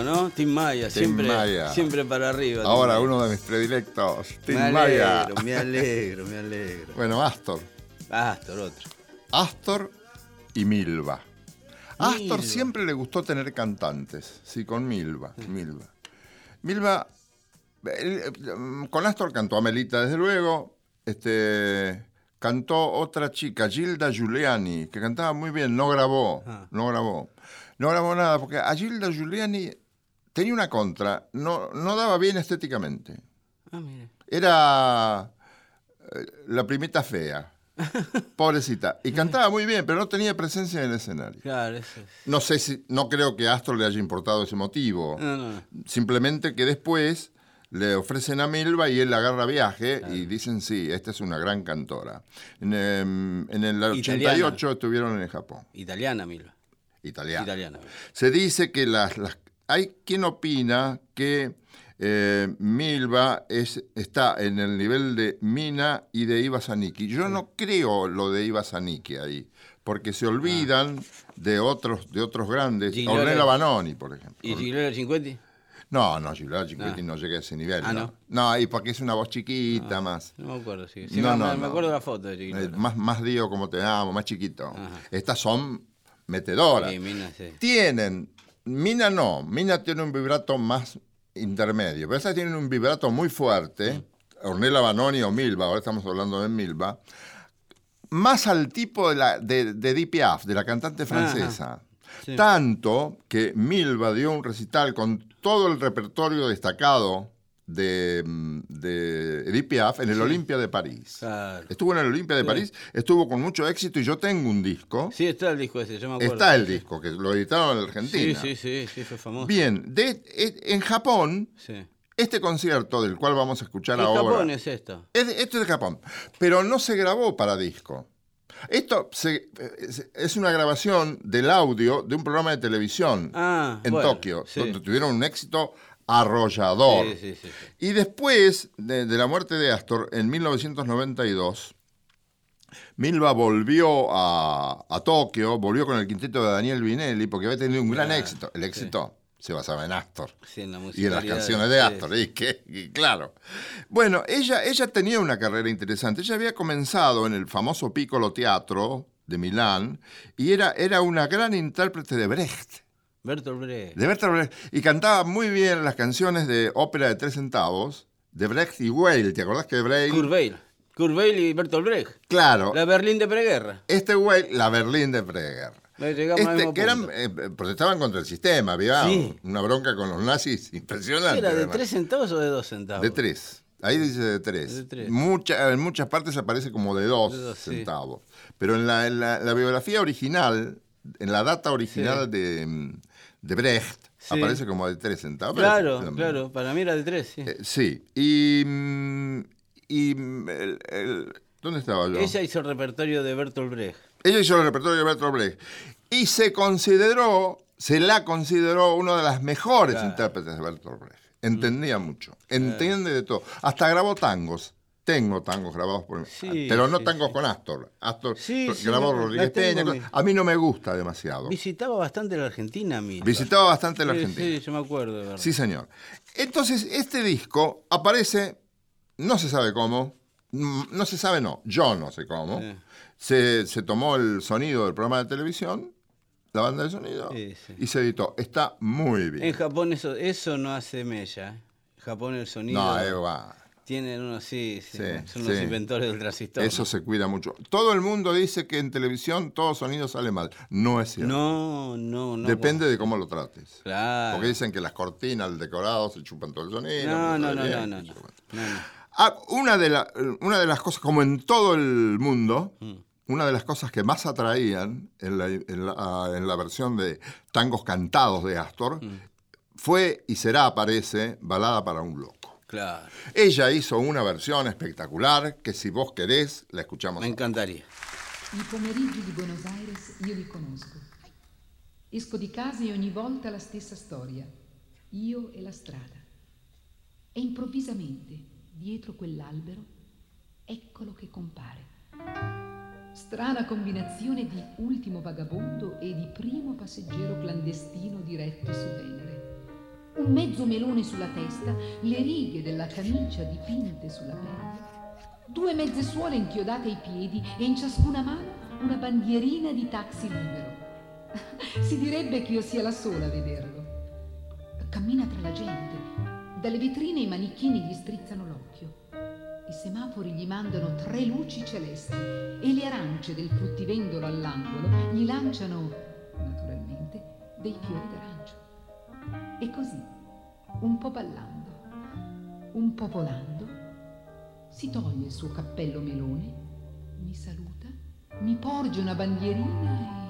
¿No? Tim Maya, Tim siempre, Maya. siempre para arriba. Tim Ahora Maya. uno de mis predilectos, Tim me Maya. me alegro, me alegro. Bueno, Astor. Astor, otro. Astor y Milva. Astor siempre le gustó tener cantantes, sí, con Milva, Milva. Milva, él, con Astor cantó Amelita, desde luego, este, cantó otra chica, Gilda Giuliani, que cantaba muy bien, no grabó, Ah. no grabó. No grabó nada, porque a Gilda Giuliani tenía una contra, no, no daba bien estéticamente. Ah, mire. Era eh, la primita fea. Pobrecita. Y cantaba muy bien, pero no tenía presencia en el escenario. Claro, eso es. No sé si, no creo que a Astor le haya importado ese motivo. No, no, no. Simplemente que después le ofrecen a Milva y él agarra viaje y dicen, sí, esta es una gran cantora. En, em, en el 88 estuvieron en Japón. Italiana, Milva. Italiano. Italiana. Se dice que las, las- hay quien opina que eh, Milva es, está en el nivel de Mina y de Iva Zanicki. Yo no creo lo de Iva Zanicki ahí, porque se olvidan de otros de otros grandes, Gigliola- Ornella Banoni, por ejemplo. ¿Y Gigliola 50? No, no, Giuliano Cinquetti no llega a ese nivel. Ah, no. ¿no? Y porque es una voz chiquita más. No me acuerdo, sí. Sí, No, me, no, me acuerdo la foto de Eh, Gigliola. más, más Dio como te amo, más chiquito. Estas son metedoras. Sí, Mina, sí. Tienen, Mina no, Mina tiene un vibrato más intermedio, pero estas tienen un vibrato muy fuerte, Ornella Banoni o Milva, ahora estamos hablando de Milva, más al tipo de, la, de, de la cantante francesa. Sí. Tanto que Milva dio un recital con todo el repertorio destacado de, mm, de Edith Piaf en el Olimpia de París. Claro. Estuvo en el Olimpia de Sí. París, estuvo con mucho éxito y yo tengo un disco. Sí, está el disco ese, yo me acuerdo. Está el disco, que lo editaron en Argentina. Sí, sí, sí, sí, fue famoso. Bien, de- e- en Japón, Sí. este concierto del cual vamos a escuchar ¿Qué ahora. Japón es esto? es esto es de Japón, pero no se grabó para disco. Esto se- es- es una grabación del audio de un programa de televisión Ah, en bueno, Tokio, sí. donde tuvieron un éxito arrollador. Sí, sí, sí, sí. Y después de, de la muerte de Astor, en 1992, Milva volvió a, a Tokio, volvió con el quinteto de Daniel Vinelli, porque había tenido un gran éxito. El éxito se basaba en Astor. Sí, en la Y en las canciones de Astor, y, que, y claro. Bueno, ella, ella tenía una carrera interesante. Ella había comenzado en el famoso Piccolo Teatro de Milán y era, era una gran intérprete de Brecht. Bertolt Brecht. De Bertolt Brecht. Y cantaba muy bien las canciones de ópera de tres centavos de Brecht y Weil. ¿Te acordás que Brecht? Kurt Weill. Kurt y Bertolt Brecht. Claro. La Berlín de preguerra. Este Weil, la Berlín de al Este, que eran, punto. eh, protestaban contra el sistema, había Sí. una bronca con los nazis impresionante. ¿Era de además. 3 centavos o de 2 centavos? De tres. Ahí dice de tres. De tres. Mucha- en muchas partes aparece como de dos, De dos, sí. centavos. Pero en la, en la- la biografía original, en la data original de, mm, de Brecht, Sí. aparece como de tres centavos. Claro, claro. Para mí era de 3, sí. Eh, sí. Y. mm, y mm, el- el- ¿Dónde estaba yo? Ella hizo el repertorio de Bertolt Brecht. Ella hizo el repertorio de Bertolt Brecht. Y se consideró, se la consideró una de las mejores Claro. intérpretes de Bertolt Brecht. Entendía mucho, entiende de todo. Hasta grabó tangos. Tengo tangos grabados por Sí, pero no sí, tangos sí. con Astor. Astor grabó Rodríguez Peña. mi- A mí no me gusta demasiado. Visitaba bastante la Argentina, Milva. Visitaba bastante la Argentina. Sí, yo me acuerdo, de verdad. Sí, señor. Entonces, este disco aparece, no se sabe cómo, mm, no se sabe, no, yo no sé cómo. Se, se tomó el sonido del programa de televisión, la banda de sonido, y se editó. Está muy bien. En Japón eso, eso no hace mella. En Japón el sonido. no, Eva, Tienen unos, sí, sí, Sí, son los sí. inventores del transistor. eso se cuida mucho. Todo el mundo dice que en televisión todo sonido sale mal. No es cierto. No, no, no. Depende de cómo lo trates. Claro. Porque dicen que las cortinas, el decorado, se chupan todo el sonido. No, no, no, bien, no, no. Ah, una, de la- una de las cosas, como en todo el mundo, una de las cosas que más atraían en la, en la- en la versión de tangos cantados de Astor fue y será, parece, Balada para un Loco. Claro, Ella hizo una versión espectacular que si vos querés, la escuchamos. me encantaría. I pomeriggi di Buenos Aires io li conosco. Esco di casa e ogni volta la stessa storia. Io e la strada. E improvvisamente, dietro quell'albero, eccolo che compare. Strana combinazione di ultimo vagabondo e di primo passeggero clandestino diretto su Venere. Un mezzo melone sulla testa, le righe della camicia dipinte sulla pelle, due mezze suole inchiodate ai piedi e in ciascuna mano una bandierina di taxi libero. Si direbbe che io sia la sola a vederlo. Cammina tra la gente. Dalle vetrine i manichini gli strizzano l'occhio. I semafori gli mandano tre luci celesti e le arance del fruttivendolo all'angolo gli lanciano, naturalmente, dei fiori d'arancio. E così, un po' ballando, un po' volando, si toglie il suo cappello melone, mi saluta, mi porge una bandierina e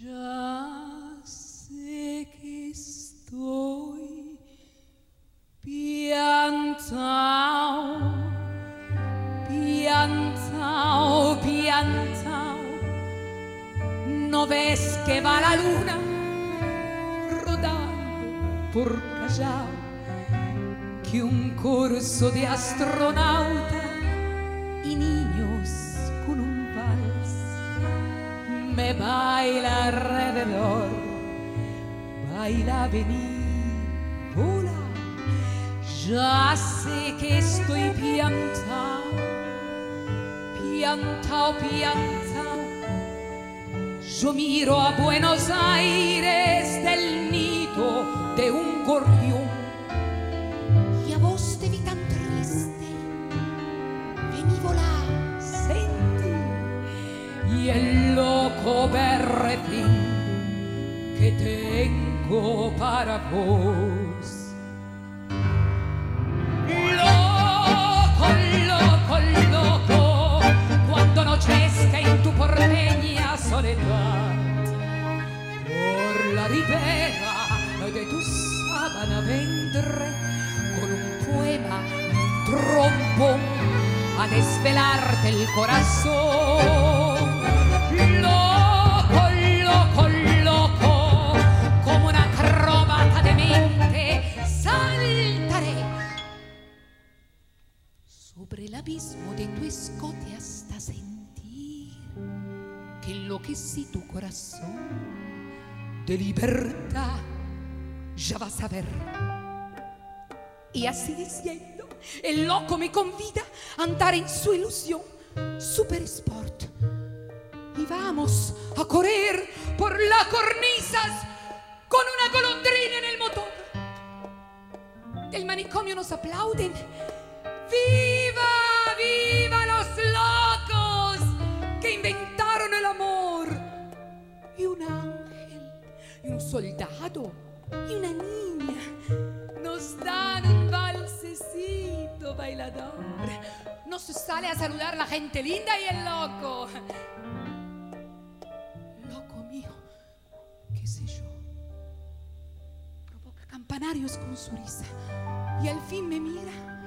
Ya sé que estoy piantao, piantao, piantao. ¿No ves que va la luna rodando por Callao? Que un curso de astronauta y niños con un vals me baila alrededor, baila venir, hola, ya sé que estoy piantao, piantao, piantao. Yo miro a Buenos Aires del nido de un gorrión y a vos te vi tan triste, vení volá, sentí y el loco berretín que tengo para vos. De tu sábana vendré con un poema, un trombón a desvelarte el corazón. Loco, loco, loco, como una acróbata de mente, saltaré sobre el abismo de tu escote hasta sentir que enloquecí tu corazón de libertad. Ya vas a ver. Y así diciendo, el loco me convida a andar en su ilusión super sport. Y vamos a correr por las cornisas con una golondrina en el motor. Del manicomio nos aplauden. ¡Viva, viva gente linda y el loco. Loco mío, qué sé yo. Provoca campanarios con su risa. Y al fin me mira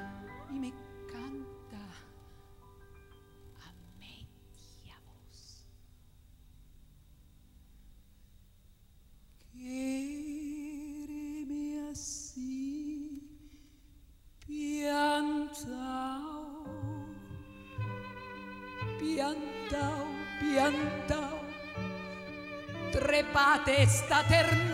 maternidad.